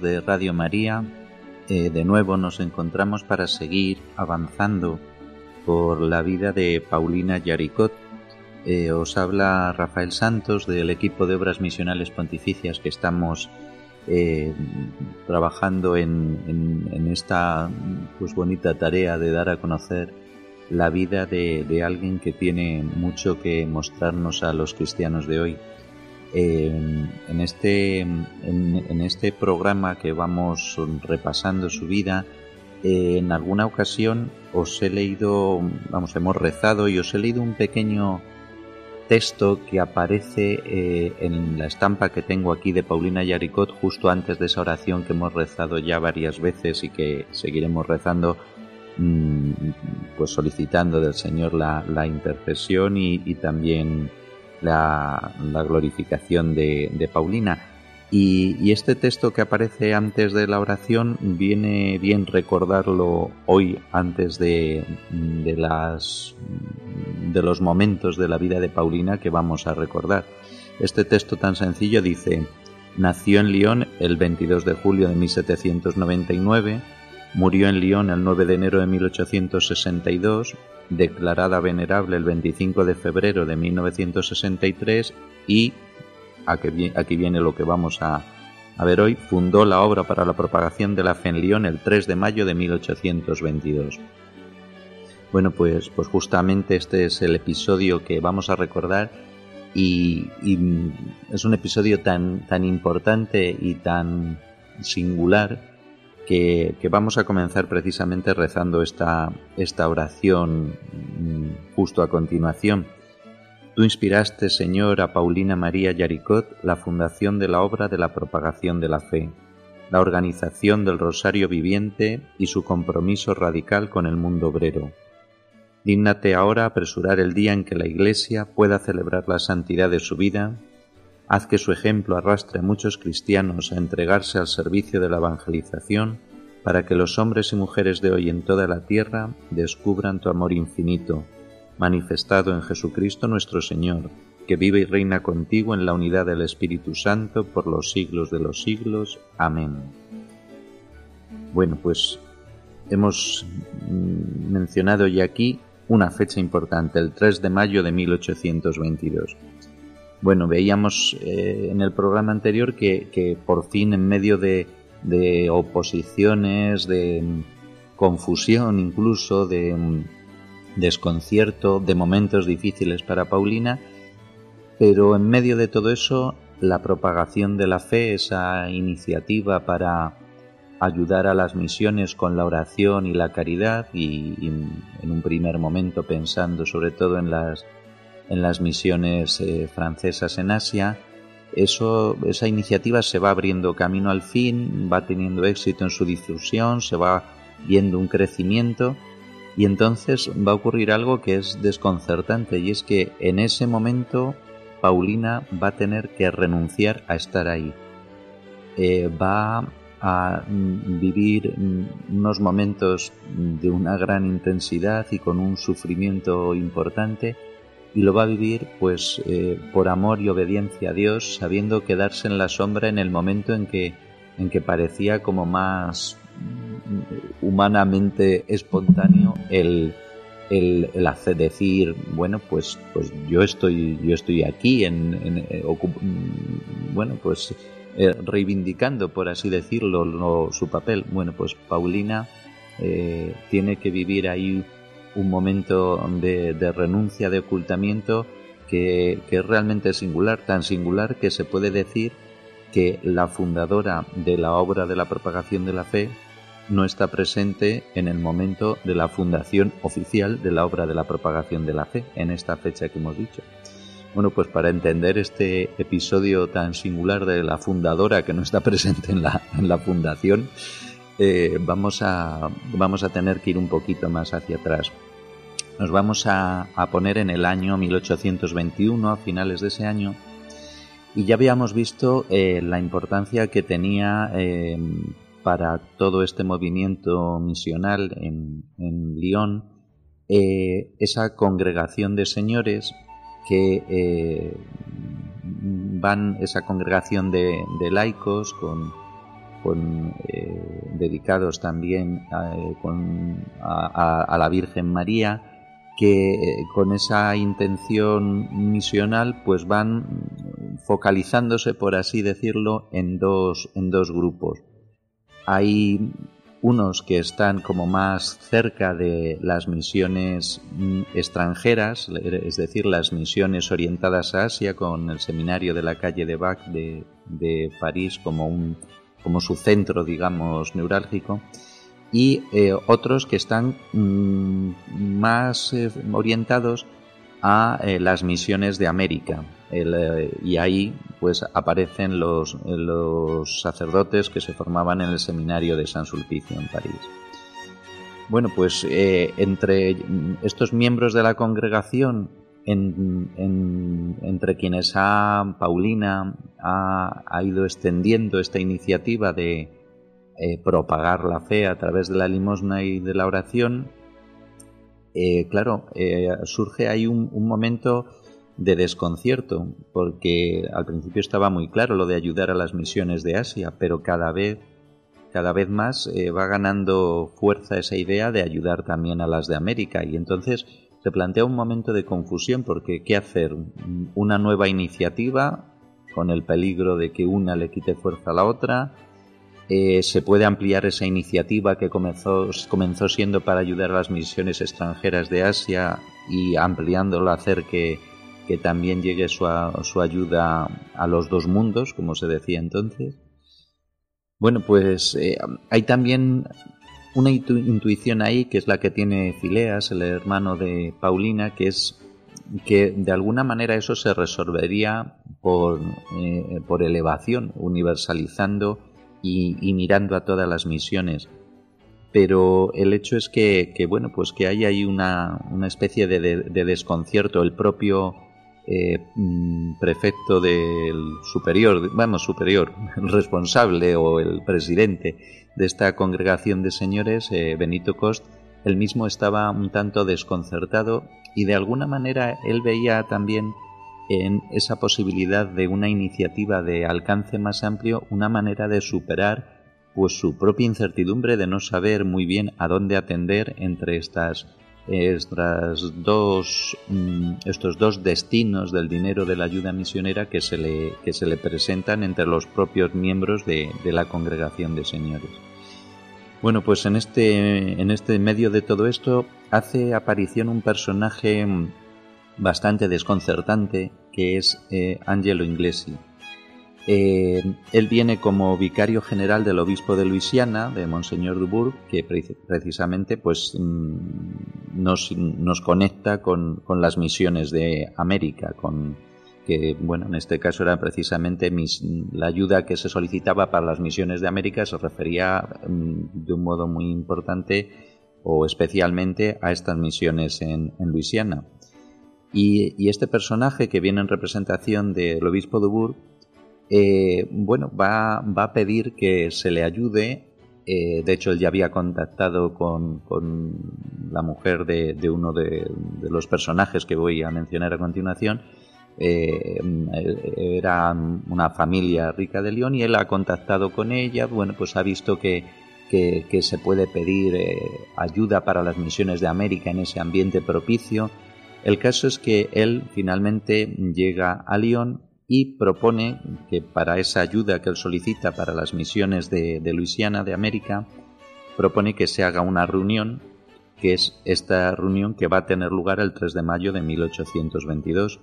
De Radio María, eh, de nuevo nos encontramos para seguir avanzando por la vida de Paulina Yaricot. Eh, os habla Rafael Santos del equipo de obras misionales pontificias que estamos eh, trabajando en, esta pues, bonita tarea de dar a conocer la vida de alguien que tiene mucho que mostrarnos a los cristianos de hoy en, este, en, este programa que vamos repasando su vida, eh, en alguna ocasión os he leído, vamos, hemos rezado y os he leído un pequeño texto que aparece eh, en la estampa que tengo aquí de Paulina Yaricot justo antes de esa oración que hemos rezado ya varias veces y que seguiremos rezando mm, pues solicitando del Señor la, intercesión y también la, glorificación de, Paulina. Y, este texto que aparece antes de la oración viene bien recordarlo hoy antes de, de, las, de los momentos de la vida de Paulina que vamos a recordar. Este texto tan sencillo dice, nació en Lyon el 22 de julio de 1799, murió en Lyon el 9 de enero de 1862 declarada venerable el 25 de febrero de 1963 y aquí, viene lo que vamos a, a, ver hoy, fundó la obra para la propagación de la fe en Lyon el 3 de mayo de 1822. Bueno, pues, pues justamente este es el episodio que vamos a recordar y, y es un episodio tan, tan importante y tan singular que, vamos a comenzar precisamente rezando esta, esta oración mm, justo a continuación. Tú inspiraste, Señor, a Paulina María Yaricot la fundación de la obra de la propagación de la fe, la organización del Rosario Viviente y su compromiso radical con el mundo obrero. Dígnate ahora apresurar el día en que la Iglesia pueda celebrar la santidad de su vida Haz que su ejemplo arrastre a muchos cristianos a entregarse al servicio de la evangelización para que los hombres y mujeres de hoy en toda la tierra descubran tu amor infinito, manifestado en Jesucristo nuestro Señor, que vive y reina contigo en la unidad del Espíritu Santo por los siglos de los siglos. Amén. Bueno, pues hemos mm, mencionado ya aquí una fecha importante, el 3 de mayo de 1822. Bueno, veíamos eh, en el programa anterior que, por fin en medio de, oposiciones, de confusión incluso, de desconcierto, de momentos difíciles para Paulina, pero en medio de todo eso, la propagación de la fe, esa iniciativa para ayudar a las misiones con la oración y la caridad, y en un primer momento pensando sobre todo en las en las misiones eh, francesas en Asia. Eso, esa iniciativa se va abriendo camino al fin, va teniendo éxito en su difusión, se va viendo un crecimiento y entonces va a ocurrir algo que es desconcertante y es que en ese momento Paulina va a tener que renunciar a estar ahí. Eh, va a mm, vivir mm, unos momentos de una gran intensidad y con un sufrimiento importante y lo va a vivir pues eh, por amor y obediencia a Dios, sabiendo quedarse en la sombra en el momento en que, en que parecía como más mm, humanamente espontáneo el, el, hacer decir bueno pues pues yo estoy yo estoy aquí en, eh, mm, bueno pues eh, reivindicando por así decirlo su papel bueno pues Paulina tiene que vivir ahí un momento de, renuncia, de ocultamiento que, que, es realmente singular, tan singular que se puede decir que la fundadora de la obra de la propagación de la fe no está presente en el momento de la fundación oficial de la obra de la propagación de la fe, en esta fecha que hemos dicho. Bueno, pues para entender este episodio tan singular de la fundadora que no está presente en la, en la fundación, eh, vamos, a, vamos a tener que ir un poquito más hacia atrás. Nos vamos a, poner en el año 1821, a finales de ese año, y ya habíamos visto eh, la importancia que tenía eh, para todo este movimiento misional en, en Lyon esa congregación de señores que van esa congregación de, laicos con, eh, dedicados también a, la Virgen María que eh, con esa intención misional pues van focalizándose por así decirlo en dos en dos grupos. Hay unos que están como más cerca de las misiones mm, extranjeras, es decir, las misiones orientadas a Asia, con el seminario de la calle de Bac de, París como, un, como su centro, digamos, neurálgico, y eh, otros que están mm, más eh, orientados a eh, las misiones de América. Y ahí pues aparecen los, los sacerdotes que se formaban en el seminario de San Sulpicio en París. Bueno, pues entre estos miembros de la congregación, entre quienes ha, Paulina ha, ido extendiendo esta iniciativa de propagar la fe a través de la limosna y de la oración, eh, claro, eh, surge ahí un, momento de desconcierto, porque al principio estaba muy claro lo de ayudar a las misiones de Asia, pero cada vez, cada vez más eh, va ganando fuerza esa idea de ayudar también a las de América, y entonces se plantea un momento de confusión, porque ¿qué hacer? ¿Una nueva iniciativa con el peligro de que una le quite fuerza a la otra? Eh, se puede ampliar esa iniciativa que comenzó, comenzó siendo para ayudar a las misiones extranjeras de Asia y ampliándolo a hacer que, también llegue su, su, ayuda a los dos mundos, como se decía entonces. Bueno, pues eh, hay también una intuición ahí que es la que tiene Fileas, el hermano de Paulina, que es que de alguna manera eso se resolvería por, eh, por elevación, universalizando y, mirando a todas las misiones. Pero el hecho es que, bueno, pues que hay ahí una, especie de, desconcierto. El propio eh, mm, prefecto del superior, vamos, superior, el responsable o el presidente de esta congregación de señores, eh, Benito Cost, él mismo estaba un tanto desconcertado y de alguna manera él veía también en esa posibilidad de una iniciativa de alcance más amplio una manera de superar pues su propia incertidumbre de no saber muy bien a dónde atender entre estas, estas dos, mm, estos dos destinos del dinero de la ayuda misionera que se le, que se le presentan entre los propios miembros de, de la congregación de señores. Bueno, pues en este, en este medio de todo esto hace aparición un personaje bastante desconcertante que es eh, Angelo Inglesi. Eh, él viene como vicario general del obispo de Luisiana, de Monseñor Dubourg, que precisamente pues, mm, nos, conecta con, las misiones de América, con, que bueno, en este caso era precisamente la ayuda que se solicitaba para las misiones de América se refería mm, de un modo muy importante o especialmente a estas misiones en Luisiana. Y, este personaje que viene en representación del obispo de Bourg, eh, bueno, va, a pedir que se le ayude. Eh, de hecho, él ya había contactado con, la mujer de, uno de, los personajes que voy a mencionar a continuación. Eh, era una familia rica de León y él ha contactado con ella. Bueno, pues ha visto que, que se puede pedir ayuda para las misiones de América en ese ambiente propicio el caso es que él finalmente llega a Lyon y propone que para esa ayuda que él solicita para las misiones de, Luisiana, de América, propone que se haga una reunión, que es esta reunión que va a tener lugar el 3 de mayo de 1822.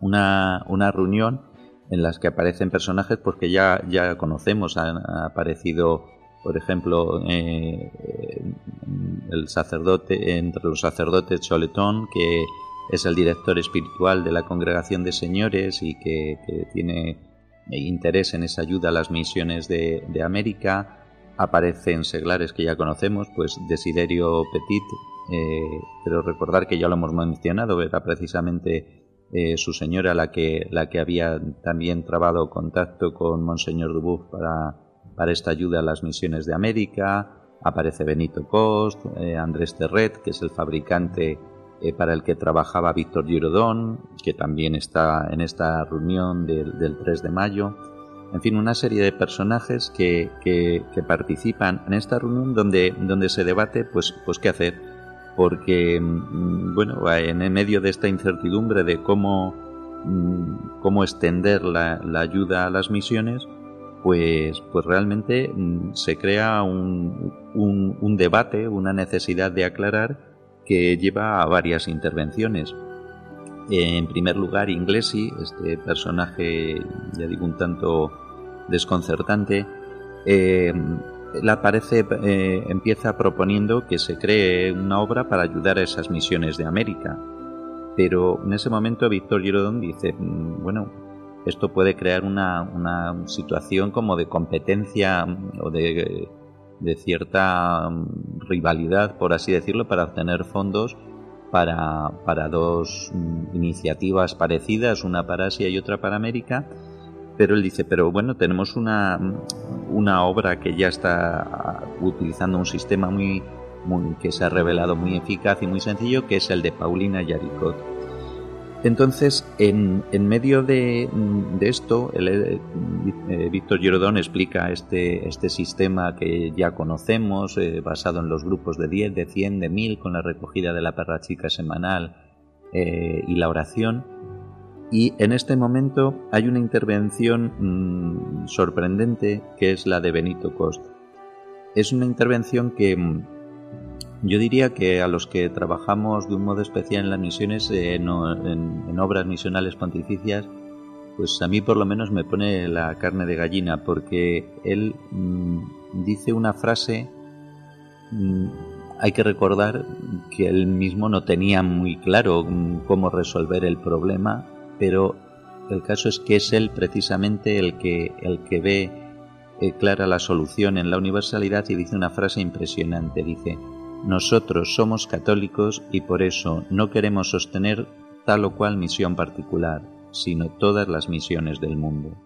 Una, una reunión en la que aparecen personajes porque ya, ya conocemos, han aparecido por ejemplo, eh, el sacerdote, entre los sacerdotes Choletón, que es el director espiritual de la Congregación de Señores y que, tiene interés en esa ayuda a las misiones de, América. Aparecen seglares que ya conocemos, pues Desiderio Petit, eh, pero recordar que ya lo hemos mencionado, era precisamente eh, su señora la que, la que había también trabado contacto con Monseñor Dubuff para, para esta ayuda a las misiones de América. Aparece Benito Cost, eh, Andrés Terret, que es el fabricante eh, para el que trabajaba Víctor Girodón, que también está en esta reunión del, 3 de mayo. En fin, una serie de personajes que, participan en esta reunión donde, donde se debate pues, pues qué hacer. Porque, mm, bueno, en medio de esta incertidumbre de cómo, mm, cómo extender la, ayuda a las misiones, pues, pues realmente mm, se crea un debate, una necesidad de aclarar que lleva a varias intervenciones. En primer lugar, Inglesi, este personaje, ya digo, un tanto desconcertante, eh, la parece, eh, empieza proponiendo que se cree una obra para ayudar a esas misiones de América. Pero en ese momento Víctor Girodón dice, mm, bueno, esto puede crear una, una situación como de competencia o de de cierta mm, rivalidad, por así decirlo, para obtener fondos para, para dos mm, iniciativas parecidas, una para Asia y otra para América. Pero él dice, pero bueno, tenemos una, mm, una obra que ya está ah, utilizando un sistema muy, muy, que se ha revelado muy eficaz y muy sencillo, que es el de Paulina Yaricot entonces, en, medio de, esto, eh, eh, Víctor Girodón explica este, este sistema que ya conocemos, eh, basado en los grupos de 10, de 100, de 1000, con la recogida de la perra chica semanal y la oración. Y en este momento hay una intervención mm, sorprendente que es la de Benito Cost. Es una intervención que mm, yo diría que a los que trabajamos de un modo especial en las misiones, eh, en, obras misionales pontificias, pues a mí por lo menos me pone la carne de gallina, porque él mm, dice una frase, mm, hay que recordar que él mismo no tenía muy claro mm, cómo resolver el problema, pero el caso es que es él precisamente el que, el que ve eh, clara la solución en la universalidad y dice una frase impresionante, dice, nosotros somos católicos y por eso no queremos sostener tal o cual misión particular, sino todas las misiones del mundo.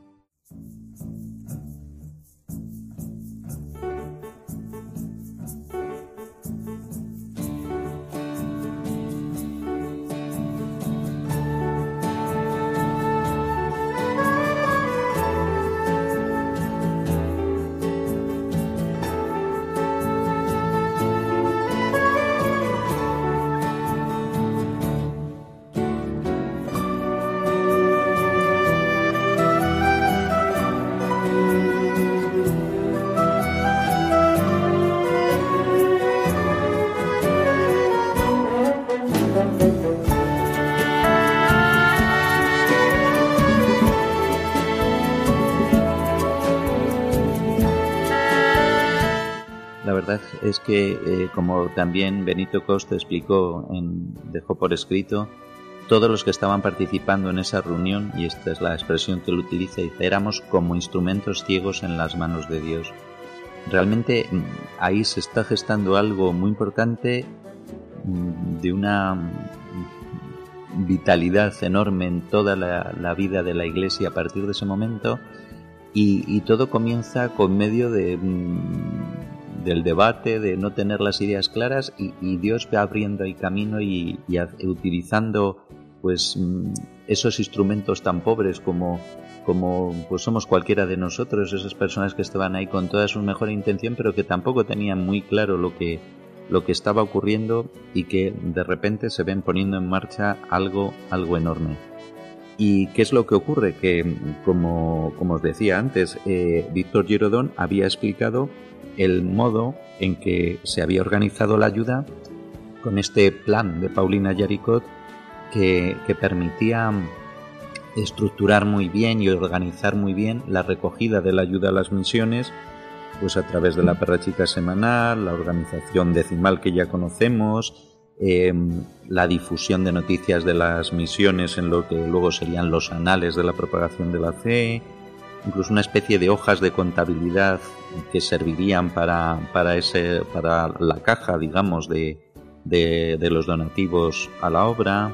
Es que, eh, como también Benito Costa explicó, en, dejó por escrito, todos los que estaban participando en esa reunión, y esta es la expresión que él utiliza, éramos como instrumentos ciegos en las manos de Dios. Realmente mm, ahí se está gestando algo muy importante mm, de una mm, vitalidad enorme en toda la, vida de la iglesia a partir de ese momento y todo comienza con medio de, del debate, de no tener las ideas claras y, Dios va abriendo el camino y, utilizando pues mm, esos instrumentos tan pobres como como pues somos cualquiera de nosotros, esas personas que estaban ahí con toda su mejor intención, pero que tampoco tenían muy claro lo que lo que estaba ocurriendo y que de repente se ven poniendo en marcha algo algo enorme. ¿Y qué es lo que ocurre? Que, como, como os decía antes, eh, Víctor Girodón había explicado el modo en que se había organizado la ayuda con este plan de Paulina Yaricot que, permitía estructurar muy bien y organizar muy bien la recogida de la ayuda a las misiones, pues a través de la perra chica semanal, la organización decimal que ya conocemos, em, la difusión de noticias de las misiones en lo que luego serían los anales de la propagación de la fe, incluso una especie de hojas de contabilidad que servirían para, para, ese, para la caja, digamos, de, de, los donativos a la obra.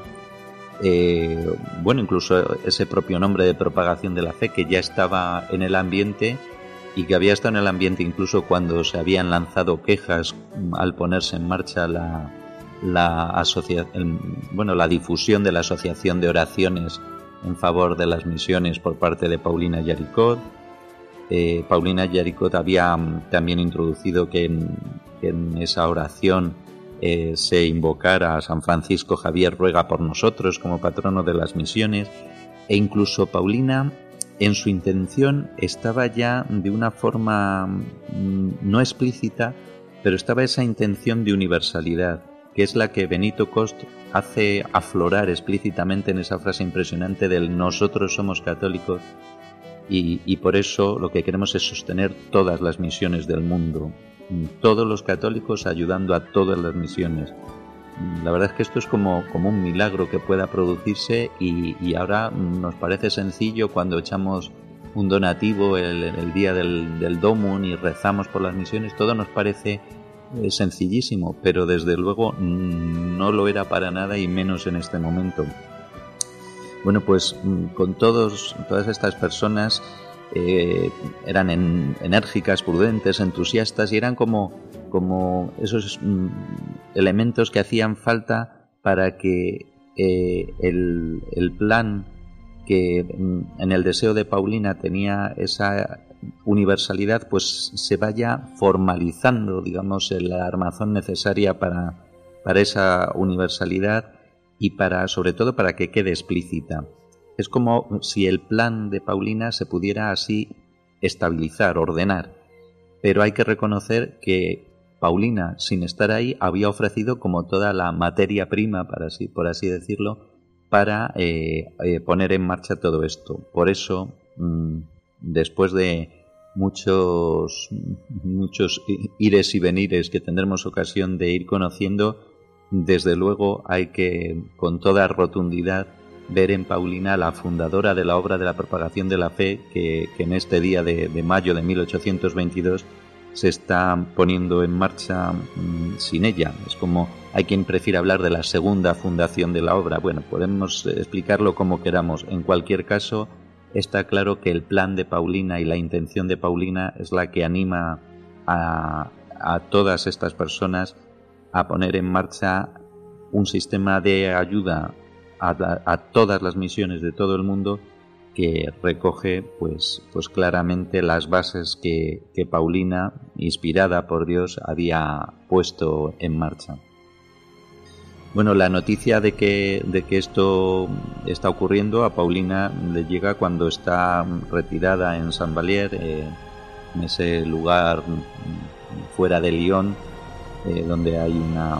Eh, bueno, incluso ese propio nombre de propagación de la fe que ya estaba en el ambiente y que había estado en el ambiente incluso cuando se habían lanzado quejas al ponerse en marcha la, la, bueno, la difusión de la Asociación de Oraciones en favor de las misiones por parte de Paulina Yaricot. Eh, Paulina Yaricot había mm, también introducido que en, esa oración eh, se invocara a San Francisco Javier ruega por nosotros como patrono de las misiones e incluso Paulina en su intención estaba ya de una forma mm, no explícita, pero estaba esa intención de universalidad que es la que Benito Cost hace aflorar explícitamente en esa frase impresionante del nosotros somos católicos y, por eso lo que queremos es sostener todas las misiones del mundo, todos los católicos ayudando a todas las misiones. La verdad es que esto es como, como un milagro que pueda producirse y, ahora nos parece sencillo cuando echamos un donativo el, día del, del Domun y rezamos por las misiones, todo nos parece es sencillísimo, pero desde luego no lo era para nada y menos en este momento. Bueno, pues mm, con todos, todas estas personas eh, eran enérgicas, prudentes, entusiastas y eran como, como esos mm, elementos que hacían falta para que eh, el, el plan que mm, en el deseo de Paulina tenía esa universalidad pues se vaya formalizando, digamos, la armazón necesaria para, para esa universalidad y para, sobre todo, para que quede explícita. Es como si el plan de Paulina se pudiera así estabilizar, ordenar. Pero hay que reconocer que Paulina, sin estar ahí, había ofrecido como toda la materia prima, para así, por así decirlo, para eh, eh, poner en marcha todo esto. Por eso, mm, después de muchos, muchos ires y venires que tendremos ocasión de ir conociendo, desde luego hay que, con toda rotundidad, ver en Paulina la fundadora de la obra de la propagación de la fe que, en este día de, mayo de 1822 se está poniendo en marcha mm, sin ella. Es como hay quien prefiere hablar de la segunda fundación de la obra. Bueno, podemos explicarlo como queramos. En cualquier caso, está claro que el plan de Paulina y la intención de Paulina es la que anima a, todas estas personas a poner en marcha un sistema de ayuda a, todas las misiones de todo el mundo que recoge pues, pues claramente las bases que Paulina, inspirada por Dios, había puesto en marcha. Bueno, la noticia de que, de que esto está ocurriendo a Paulina le llega cuando está retirada en San Valier, eh, en ese lugar fuera de Lyon, eh, donde hay una,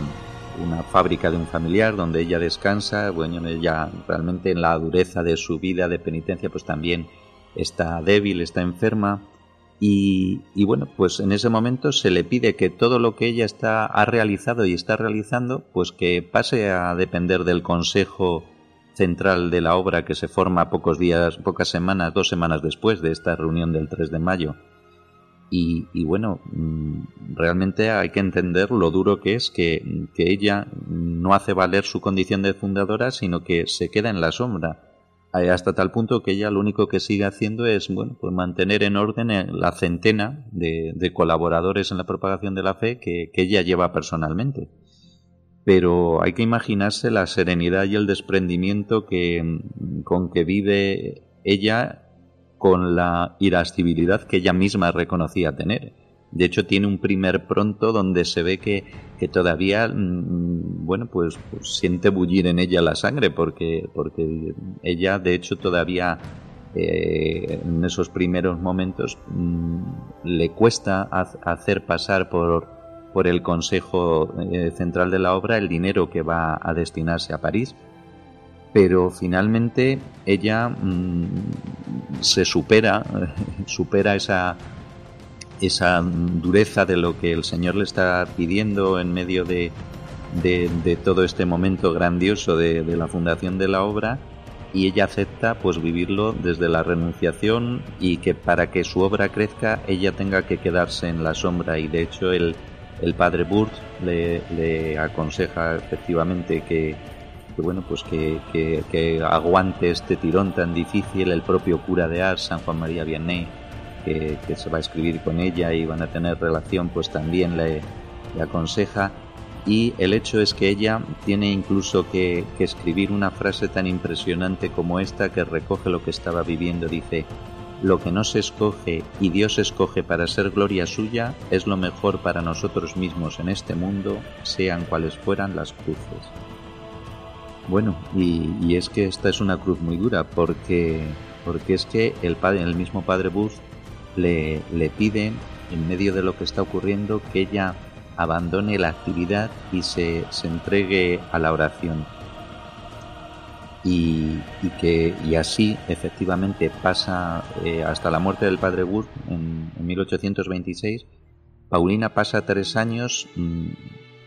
una, fábrica de un familiar, donde ella descansa. Bueno, ella realmente en la dureza de su vida de penitencia, pues también está débil, está enferma. Y, bueno, pues en ese momento se le pide que todo lo que ella está, ha realizado y está realizando, pues que pase a depender del Consejo Central de la obra que se forma pocos días, pocas semanas, dos semanas después de esta reunión del 3 de mayo. Y, bueno, mm, realmente hay que entender lo duro que es que, que ella no hace valer su condición de fundadora, sino que se queda en la sombra hasta tal punto que ella lo único que sigue haciendo es bueno pues mantener en orden eh, la centena de, colaboradores en la propagación de la fe que, ella lleva personalmente. Pero hay que imaginarse la serenidad y el desprendimiento que, con que vive ella con la irascibilidad que ella misma reconocía tener de hecho, tiene un primer pronto donde se ve que, todavía, mm, bueno, pues, pues, siente bullir en ella la sangre, porque, porque ella, de hecho, todavía eh, en esos primeros momentos mm, le cuesta hacer pasar por, por el Consejo eh, Central de la Obra el dinero que va a destinarse a París. Pero finalmente ella mm, se supera, supera esa esa dureza de lo que el Señor le está pidiendo en medio de, de, todo este momento grandioso de, la fundación de la obra y ella acepta pues vivirlo desde la renunciación y que para que su obra crezca ella tenga que quedarse en la sombra. Y de hecho el, el padre Burt le, aconseja efectivamente que, bueno pues que, que, aguante este tirón tan difícil el propio cura de Ars San Juan María Vianney que, se va a escribir con ella y van a tener relación pues también le, le aconseja y el hecho es que ella tiene incluso que, escribir una frase tan impresionante como esta que recoge lo que estaba viviendo. Dice, lo que no se escoge y Dios escoge para ser gloria suya es lo mejor para nosotros mismos en este mundo, sean cuales fueran las cruces. Bueno, y, es que esta es una cruz muy dura porque, porque es que el, padre, el mismo padre Bush le, le pide, en medio de lo que está ocurriendo, que ella abandone la actividad y se, entregue a la oración. Y, que y así efectivamente pasa eh, hasta la muerte del padre Wood en, 1826 Paulina pasa tres años mm,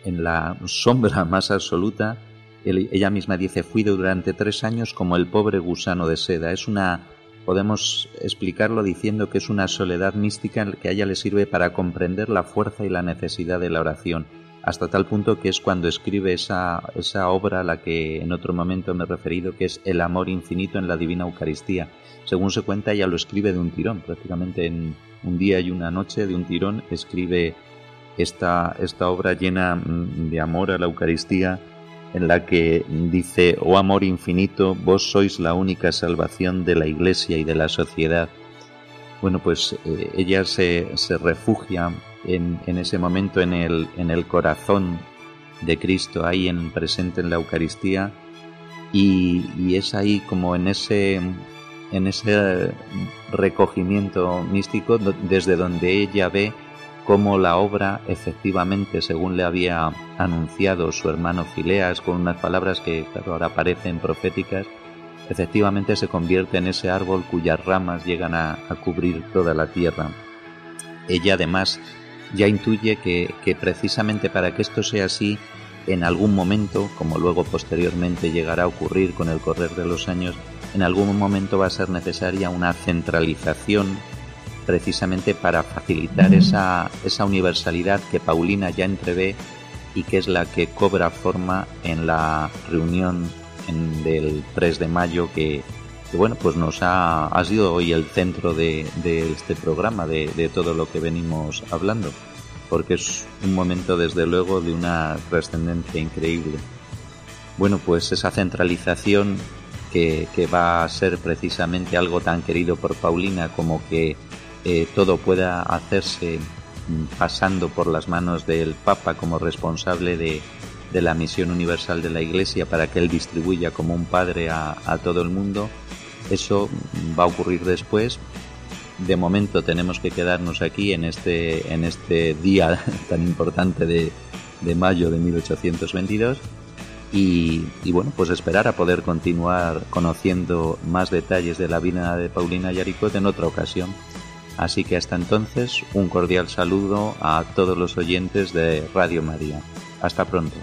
en la sombra más absoluta. Ella misma dice fui durante tres años como el pobre gusano de seda es una podemos explicarlo diciendo que es una soledad mística que a ella le sirve para comprender la fuerza y la necesidad de la oración, hasta tal punto que es cuando escribe esa, esa obra a la que en otro momento me he referido, que es El amor infinito en la Divina Eucaristía. Según se cuenta, ella lo escribe de un tirón, prácticamente en un día y una noche de un tirón escribe esta, esta obra llena mm, de amor a la Eucaristía en la que dice, oh amor infinito, vos sois la única salvación de la Iglesia y de la sociedad. Bueno, pues eh, ella se, se refugia en, en, ese momento en el, en el corazón de Cristo, ahí en, presente en la Eucaristía, y, y es ahí como en ese, en ese recogimiento místico desde donde ella ve cómo la obra efectivamente, según le había anunciado su hermano Fileas con unas palabras que ahora parecen proféticas, efectivamente se convierte en ese árbol cuyas ramas llegan a, cubrir toda la tierra. Ella además ya intuye que, que precisamente para que esto sea así, en algún momento, como luego posteriormente llegará a ocurrir con el correr de los años, en algún momento va a ser necesaria una centralización precisamente para facilitar esa, esa universalidad que Paulina ya entrevé y que es la que cobra forma en la reunión en, del 3 de mayo que, bueno pues nos ha, ha, sido hoy el centro de, de este programa de, de, todo lo que venimos hablando porque es un momento desde luego de una trascendencia increíble. Bueno pues esa centralización que, que va a ser precisamente algo tan querido por Paulina como que eh, todo pueda hacerse mm, pasando por las manos del Papa como responsable de, la misión universal de la Iglesia para que él distribuya como un padre a, todo el mundo, eso mm, va a ocurrir después. De momento tenemos que quedarnos aquí en este, en este día tan importante de, mayo de 1822 y, y, bueno, pues esperar a poder continuar conociendo más detalles de la vida de Paulina Yaricot en otra ocasión. Así que hasta entonces, un cordial saludo a todos los oyentes de Radio María. Hasta pronto.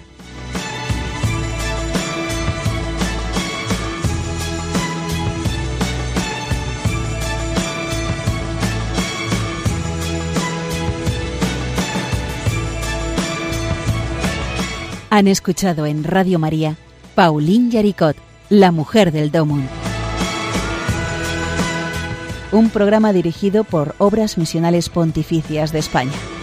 Han escuchado en Radio María Pauline Yaricot, la mujer del Domun un programa dirigido por Obras Misionales Pontificias de España.